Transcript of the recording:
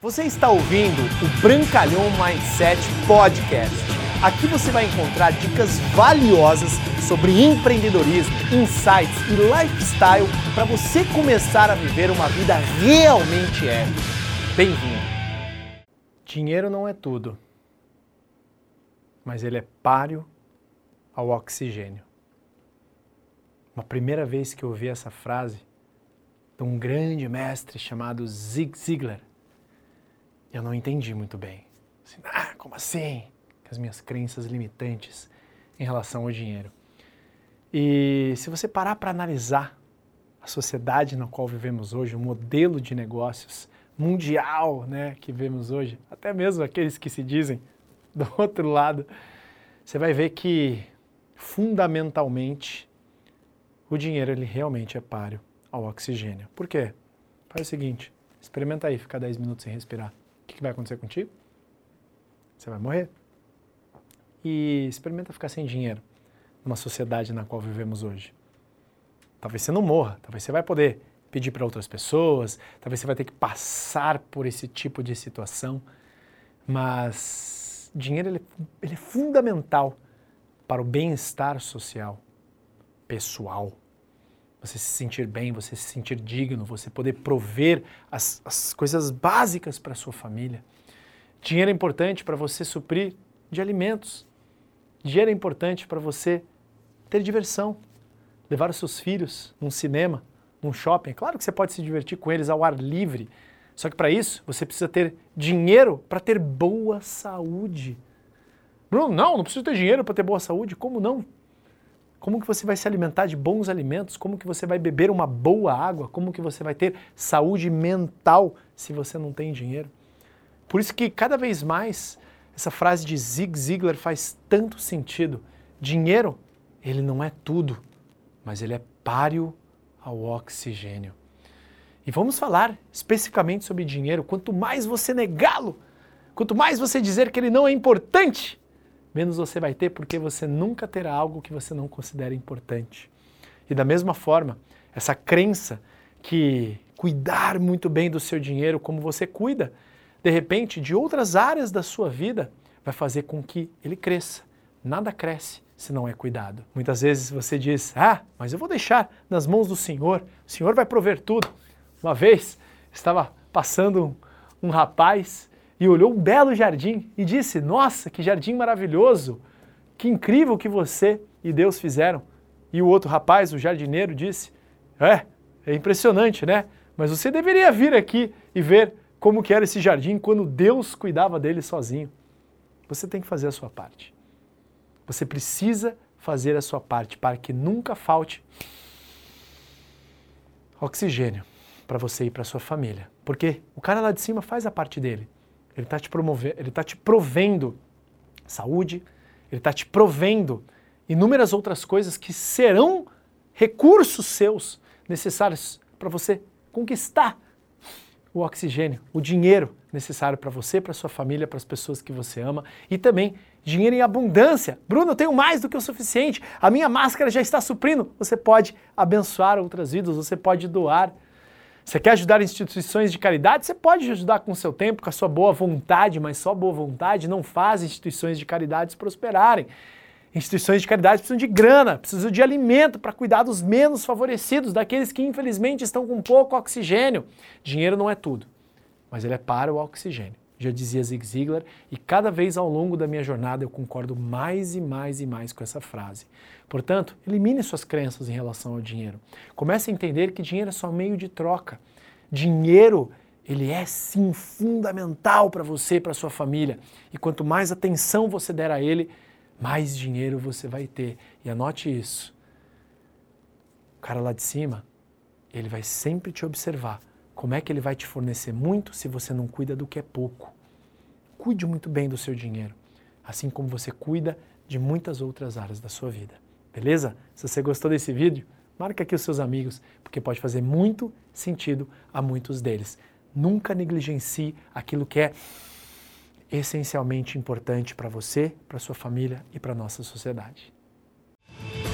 Você está ouvindo o Brancalhão Mindset Podcast. Aqui você vai encontrar dicas valiosas sobre empreendedorismo, insights e lifestyle para você começar a viver uma vida realmente épica. Bem-vindo! Dinheiro não é tudo, mas ele é páreo ao oxigênio. Uma primeira vez que eu ouvi essa frase de um grande mestre chamado Zig Ziglar, eu não entendi muito bem. Assim, ah, como assim? As minhas crenças limitantes em relação ao dinheiro. E se você parar para analisar a sociedade na qual vivemos hoje, o modelo de negócios mundial né, que vemos hoje, até mesmo aqueles que se dizem do outro lado, você vai ver que fundamentalmente o dinheiro ele realmente é páreo ao oxigênio. Por quê? Faz o seguinte, experimenta aí ficar 10 minutos sem respirar que, vai acontecer contigo? Você vai morrer. E experimenta ficar sem dinheiro numa sociedade na qual vivemos hoje. Talvez você não morra, talvez você vai poder pedir para outras pessoas, talvez você vai ter que passar por esse tipo de situação, mas dinheiro ele, ele é fundamental para o bem-estar social, pessoal. Você se sentir bem, você se sentir digno, você poder prover as, as coisas básicas para sua família. Dinheiro é importante para você suprir de alimentos. Dinheiro é importante para você ter diversão, levar os seus filhos num cinema, num shopping. Claro que você pode se divertir com eles ao ar livre, só que para isso você precisa ter dinheiro para ter boa saúde. Bruno, não, não preciso ter dinheiro para ter boa saúde. Como não? Como que você vai se alimentar de bons alimentos? Como que você vai beber uma boa água? Como que você vai ter saúde mental se você não tem dinheiro? Por isso que cada vez mais essa frase de Zig Ziglar faz tanto sentido. Dinheiro, ele não é tudo, mas ele é páreo ao oxigênio. E vamos falar especificamente sobre dinheiro. Quanto mais você negá-lo, quanto mais você dizer que ele não é importante, menos você vai ter porque você nunca terá algo que você não considera importante. E da mesma forma, essa crença que cuidar muito bem do seu dinheiro como você cuida, de repente, de outras áreas da sua vida, vai fazer com que ele cresça. Nada cresce se não é cuidado. Muitas vezes você diz: Ah, mas eu vou deixar nas mãos do Senhor, o Senhor vai prover tudo. Uma vez estava passando um, um rapaz e olhou um belo jardim e disse: Nossa, que jardim maravilhoso! Que incrível que você e Deus fizeram. E o outro rapaz, o jardineiro, disse: É, é impressionante, né? Mas você deveria vir aqui e ver como que era esse jardim quando Deus cuidava dele sozinho. Você tem que fazer a sua parte. Você precisa fazer a sua parte para que nunca falte oxigênio para você e para sua família. Porque o cara lá de cima faz a parte dele. Ele está te promovendo, ele está te provendo saúde, ele está te provendo inúmeras outras coisas que serão recursos seus necessários para você conquistar o oxigênio, o dinheiro necessário para você, para sua família, para as pessoas que você ama e também dinheiro em abundância. Bruno, eu tenho mais do que o suficiente. A minha máscara já está suprindo. Você pode abençoar outras vidas, você pode doar você quer ajudar instituições de caridade? Você pode ajudar com o seu tempo, com a sua boa vontade, mas só boa vontade não faz instituições de caridade prosperarem. Instituições de caridade precisam de grana, precisam de alimento para cuidar dos menos favorecidos, daqueles que infelizmente estão com pouco oxigênio. Dinheiro não é tudo, mas ele é para o oxigênio já dizia Zig Ziglar, e cada vez ao longo da minha jornada eu concordo mais e mais e mais com essa frase. Portanto, elimine suas crenças em relação ao dinheiro. Comece a entender que dinheiro é só meio de troca. Dinheiro, ele é sim fundamental para você e para sua família. E quanto mais atenção você der a ele, mais dinheiro você vai ter. E anote isso. O cara lá de cima, ele vai sempre te observar como é que ele vai te fornecer muito se você não cuida do que é pouco? Cuide muito bem do seu dinheiro, assim como você cuida de muitas outras áreas da sua vida. Beleza? Se você gostou desse vídeo, marca aqui os seus amigos, porque pode fazer muito sentido a muitos deles. Nunca negligencie aquilo que é essencialmente importante para você, para sua família e para nossa sociedade.